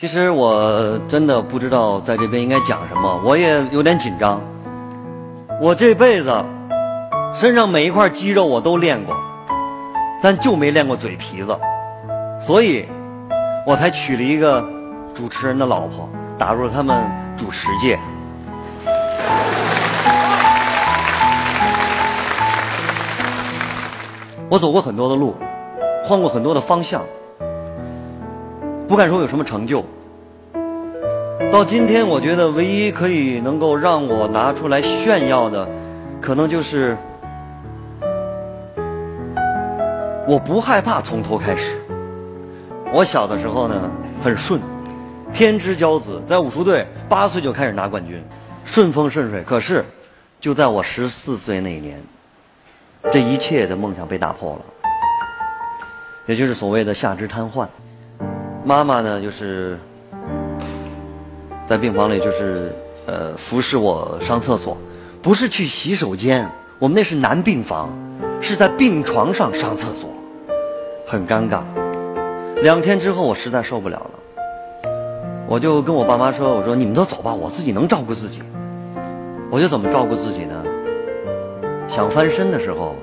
其实我真的不知道在这边应该讲什么，我也有点紧张。我这辈子身上每一块肌肉我都练过，但就没练过嘴皮子，所以我才娶了一个主持人的老婆，打入了他们主持界。我走过很多的路，换过很多的方向，不敢说有什么成就。到今天，我觉得唯一可以能够让我拿出来炫耀的，可能就是我不害怕从头开始。我小的时候呢，很顺，天之骄子，在武术队八岁就开始拿冠军，顺风顺水。可是，就在我十四岁那一年。这一切的梦想被打破了，也就是所谓的下肢瘫痪。妈妈呢，就是在病房里，就是呃服侍我上厕所，不是去洗手间，我们那是男病房，是在病床上上厕所，很尴尬。两天之后，我实在受不了了，我就跟我爸妈说：“我说你们都走吧，我自己能照顾自己。”我就怎么照顾自己呢？想翻身的时候，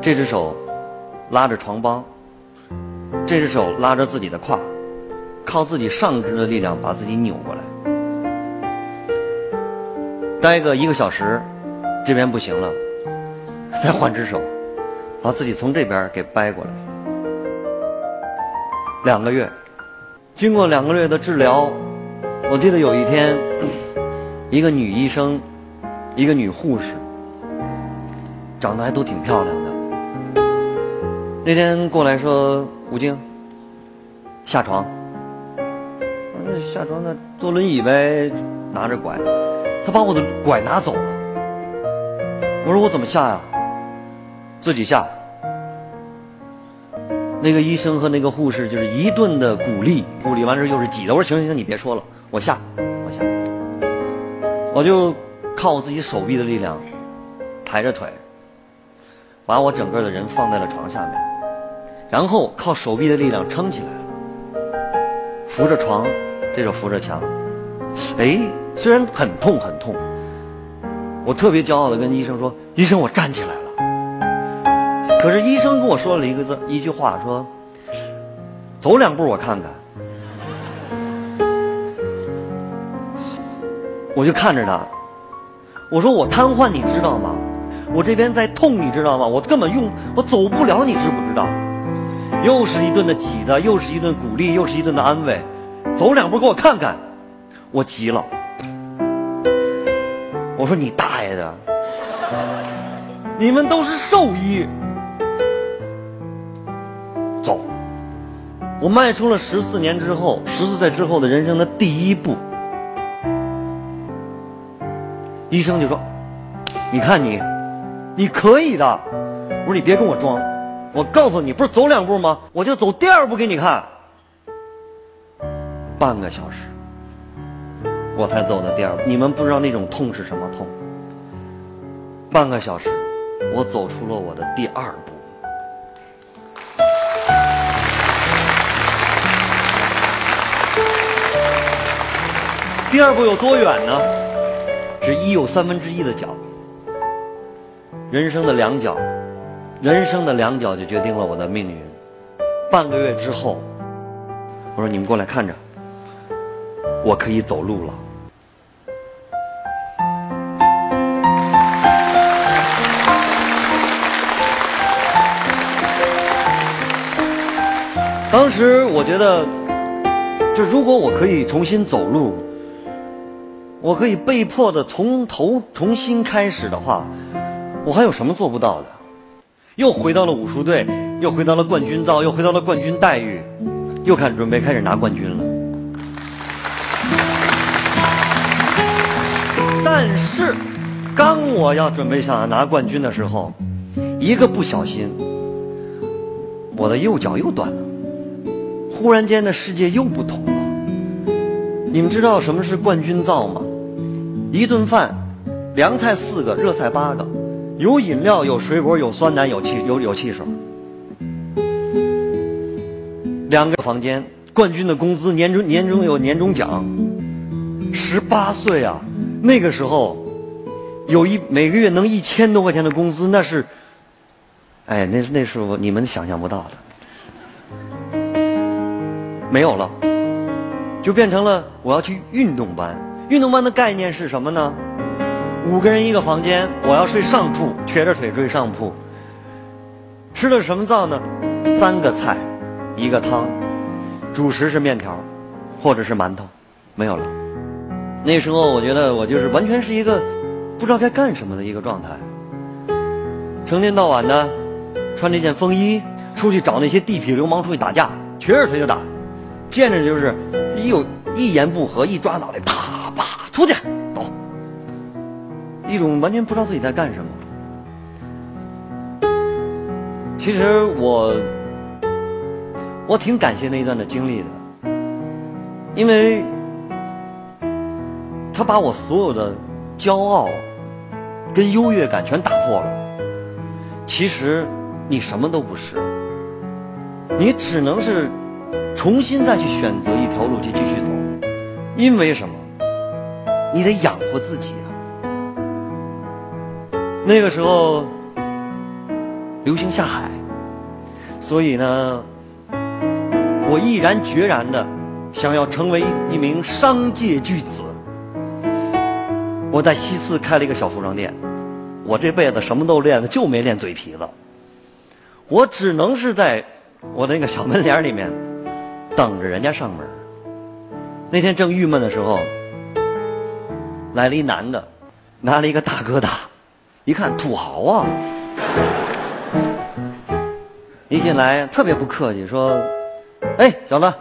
这只手拉着床帮，这只手拉着自己的胯，靠自己上肢的力量把自己扭过来。待个一个小时，这边不行了，再换只手，把自己从这边给掰过来。两个月，经过两个月的治疗，我记得有一天，一个女医生。一个女护士，长得还都挺漂亮的。那天过来说：“吴京，下床。”我说：“下床那坐轮椅呗，拿着拐。”他把我的拐拿走了。我说：“我怎么下呀？”自己下。那个医生和那个护士就是一顿的鼓励，鼓励完之后又是挤的。我说：“行行行，你别说了，我下，我下。”我就。靠我自己手臂的力量，抬着腿，把我整个的人放在了床下面，然后靠手臂的力量撑起来了，扶着床，这手扶着墙。哎，虽然很痛很痛，我特别骄傲的跟医生说：“医生，我站起来了。”可是医生跟我说了一个字，一句话说：“走两步我看看。”我就看着他。我说我瘫痪，你知道吗？我这边在痛，你知道吗？我根本用我走不了，你知不知道？又是一顿的挤的，又是一顿鼓励，又是一顿的安慰。走两步给我看看，我急了。我说你大爷的！你们都是兽医。走。我迈出了十四年之后，十四岁之后的人生的第一步。医生就说：“你看你，你可以的。”我说：“你别跟我装，我告诉你，不是走两步吗？我就走第二步给你看。”半个小时，我才走的第二步。你们不知道那种痛是什么痛。半个小时，我走出了我的第二步。第二步有多远呢？是一有三分之一的脚，人生的两脚，人生的两脚就决定了我的命运。半个月之后，我说你们过来看着，我可以走路了。当时我觉得，就如果我可以重新走路。我可以被迫的从头重新开始的话，我还有什么做不到的？又回到了武术队，又回到了冠军造，又回到了冠军待遇，又开准备开始拿冠军了。但是，刚我要准备想要拿冠军的时候，一个不小心，我的右脚又断了。忽然间的世界又不同了。你们知道什么是冠军造吗？一顿饭，凉菜四个，热菜八个，有饮料，有水果，有酸奶，有汽有有汽水。两个房间，冠军的工资年终年终有年终奖。十八岁啊，那个时候有一每个月能一千多块钱的工资，那是，哎，那那是我你们想象不到的，没有了，就变成了我要去运动班。运动班的概念是什么呢？五个人一个房间，我要睡上铺，瘸着腿睡上铺。吃的什么灶呢？三个菜，一个汤，主食是面条，或者是馒头，没有了。那时候我觉得我就是完全是一个不知道该干什么的一个状态，成天到晚的穿这件风衣出去找那些地痞流氓出去打架，瘸着腿就打，见着就是一有一言不合一抓脑袋，啪啪出去，一种完全不知道自己在干什么。其实我，我挺感谢那一段的经历的，因为，他把我所有的骄傲跟优越感全打破了。其实你什么都不是，你只能是重新再去选择一条路去继续走。因为什么？你得养活自己。那个时候。流行下海，所以呢，我毅然决然的想要成为一名商界巨子。我在西四开了一个小服装店，我这辈子什么都练了，就没练嘴皮子。我只能是在我那个小门脸里面等着人家上门。那天正郁闷的时候，来了一男的，拿了一个大哥大，一看土豪啊。一进来特别不客气，说：“哎，小子，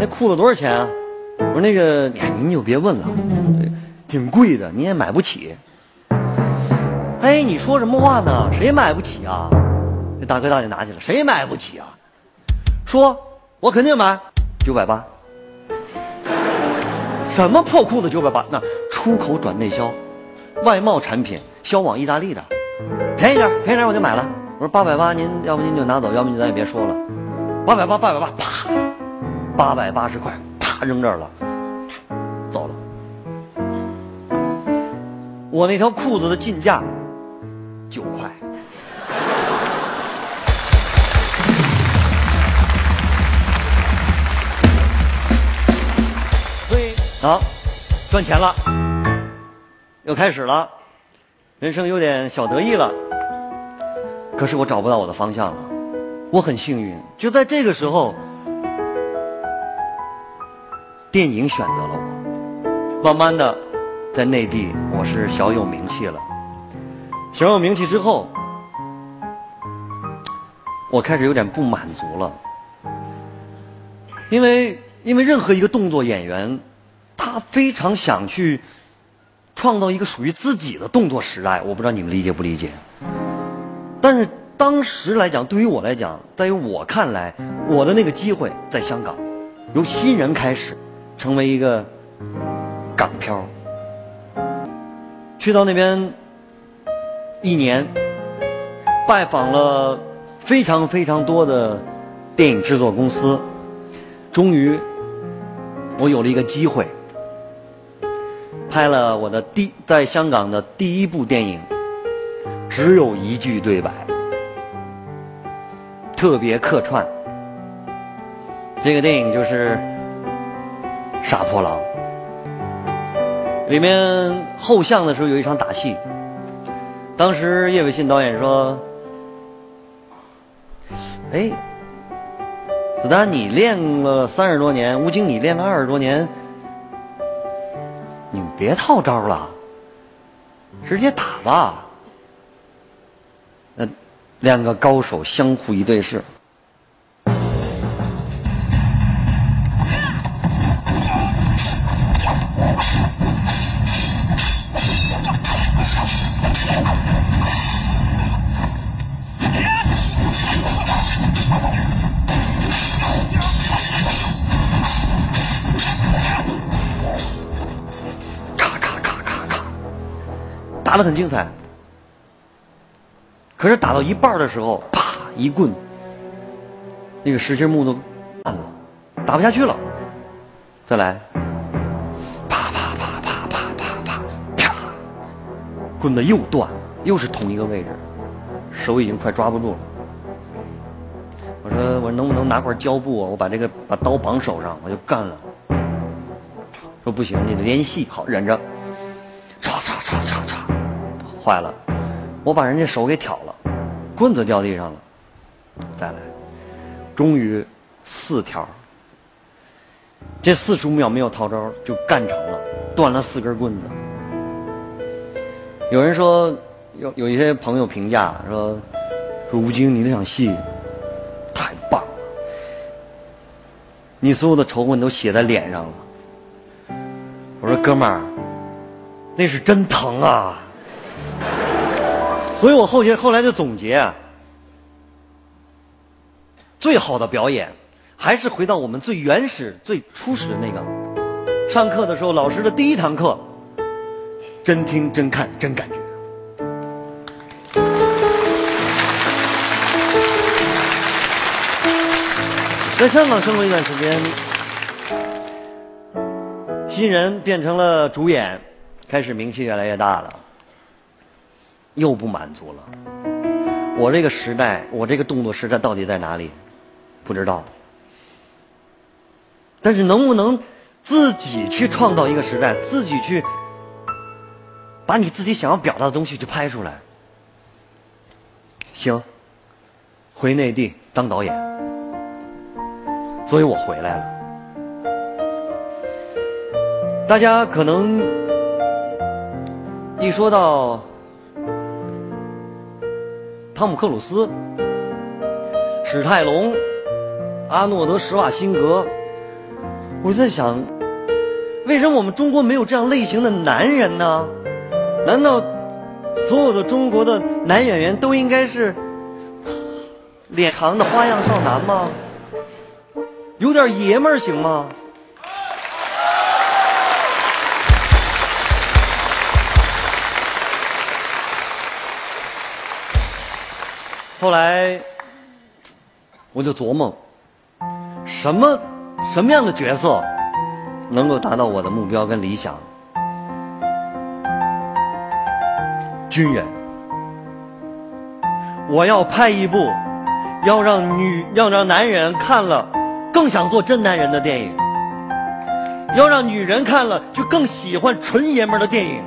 那裤子多少钱啊？”我说：“那个，您就别问了，挺贵的，你也买不起。”哎，你说什么话呢？谁买不起啊？那大哥大就拿起来，谁买不起啊？说，我肯定买，九百八。什么破裤子九百八？那出口转内销，外贸产品销往意大利的，便宜点，便宜点我就买了。我说八百八，您要不您就拿走，要不您咱也别说了。八百八，八百八，啪，八百八十块，啪扔这儿了，走了。我那条裤子的进价九块，所以好赚钱了，又开始了，人生有点小得意了。可是我找不到我的方向了，我很幸运，就在这个时候，电影选择了我。慢慢的，在内地我是小有名气了。小有名气之后，我开始有点不满足了，因为因为任何一个动作演员，他非常想去创造一个属于自己的动作时代。我不知道你们理解不理解。但是当时来讲，对于我来讲，在于我看来，我的那个机会在香港，由新人开始，成为一个港漂，去到那边一年，拜访了非常非常多的电影制作公司，终于我有了一个机会，拍了我的第在香港的第一部电影。只有一句对白，特别客串。这个电影就是《杀破狼》，里面后巷的时候有一场打戏。当时叶伟信导演说：“哎，子丹，你练了三十多年，吴京你练了二十多年，别套招了，直接打吧。”那两个高手相互一对视，打的很精彩。可是打到一半的时候，啪一棍，那个实心木头断了。打不下去了，再来，啪啪啪啪啪啪啪，啪，棍子又断了，又是同一个位置，手已经快抓不住了。我说我能不能拿块胶布啊？我把这个把刀绑手上，我就干了。说不行，你得联系好，忍着。唰唰唰唰唰，坏了，我把人家手给挑了，棍子掉地上了。再来，终于四条，这四十五秒没有套招就干成了，断了四根棍子。有人说，有有一些朋友评价说，说吴京你那场戏太棒了。你所有的仇恨都写在脸上了。我说哥们儿，那是真疼啊！所以我后学后来就总结啊，最好的表演还是回到我们最原始、最初始的那个。上课的时候，老师的第一堂课，真听、真看、真感觉。在香港生活一段时间，新人变成了主演，开始名气越来越大了，又不满足了。我这个时代，我这个动作时代到底在哪里？不知道。但是能不能自己去创造一个时代，自己去把你自己想要表达的东西去拍出来？行，回内地当导演。所以我回来了。大家可能一说到汤姆克鲁斯、史泰龙、阿诺德施瓦辛格，我就在想，为什么我们中国没有这样类型的男人呢？难道所有的中国的男演员都应该是脸长的花样少男吗？有点爷们儿行吗？后来我就琢磨，什么什么样的角色能够达到我的目标跟理想？军人，我要拍一部要让女要让男人看了。更想做真男人的电影，要让女人看了就更喜欢纯爷们的电影，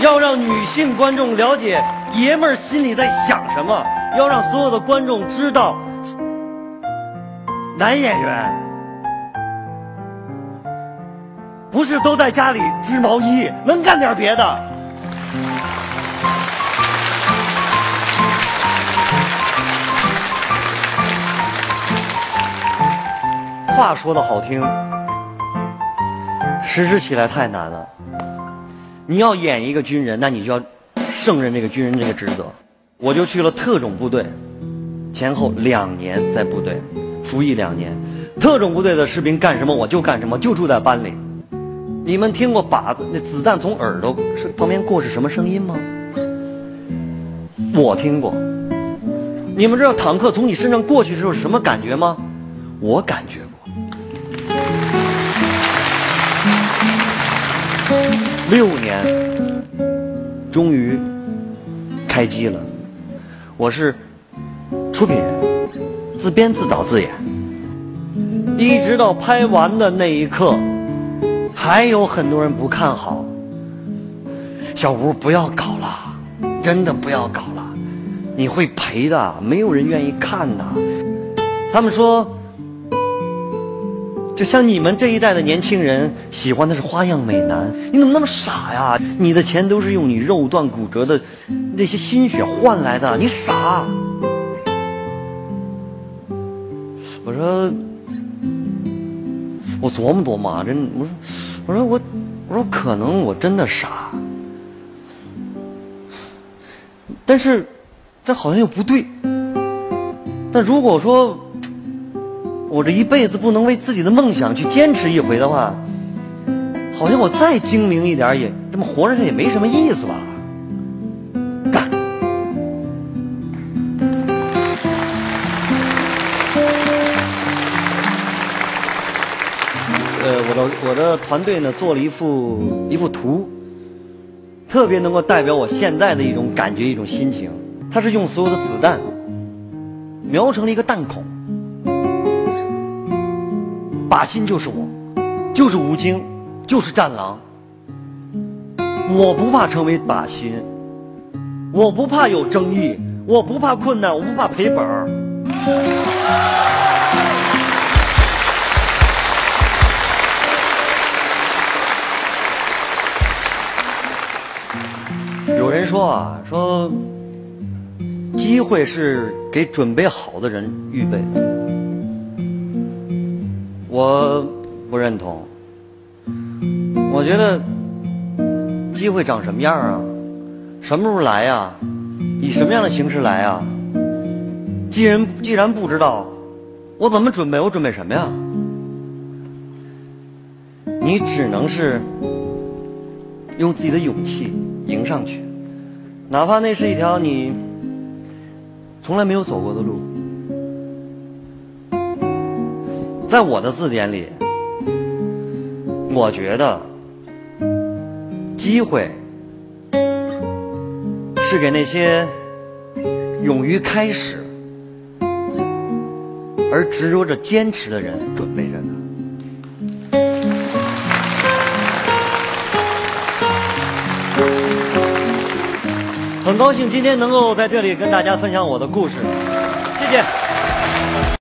要让女性观众了解爷们儿心里在想什么，要让所有的观众知道，男演员不是都在家里织毛衣，能干点别的。话说的好听，实施起来太难了。你要演一个军人，那你就要胜任这个军人这个职责。我就去了特种部队，前后两年在部队服役两年。特种部队的士兵干什么我就干什么，就住在班里。你们听过靶子那子弹从耳朵是旁边过是什么声音吗？我听过。你们知道坦克从你身上过去的时候是什么感觉吗？我感觉过。六年，终于开机了。我是出品人，自编自导自演。一直到拍完的那一刻，还有很多人不看好。小吴，不要搞了，真的不要搞了，你会赔的，没有人愿意看的。他们说。就像你们这一代的年轻人喜欢的是花样美男，你怎么那么傻呀？你的钱都是用你肉断骨折的那些心血换来的，你傻。我说，我琢磨琢磨，真我说，我说我，我说可能我真的傻，但是这好像又不对。但如果说。我这一辈子不能为自己的梦想去坚持一回的话，好像我再精明一点也这么活着也没什么意思吧？我我的团队呢做了一幅一幅图，特别能够代表我现在的一种感觉一种心情。它是用所有的子弹描成了一个弹孔，靶心就是我，就是吴京，就是战狼。我不怕成为靶心，我不怕有争议，我不怕困难，我不怕赔本儿。有人说啊，说机会是给准备好的人预备的，我不认同。我觉得机会长什么样啊？什么时候来呀？以什么样的形式来啊？既然既然不知道，我怎么准备？我准备什么呀？你只能是用自己的勇气迎上去，哪怕那是一条你从来没有走过的路。在我的字典里，我觉得机会是给那些勇于开始而执着着坚持的人准备着的。很高兴今天能够在这里跟大家分享我的故事，谢谢。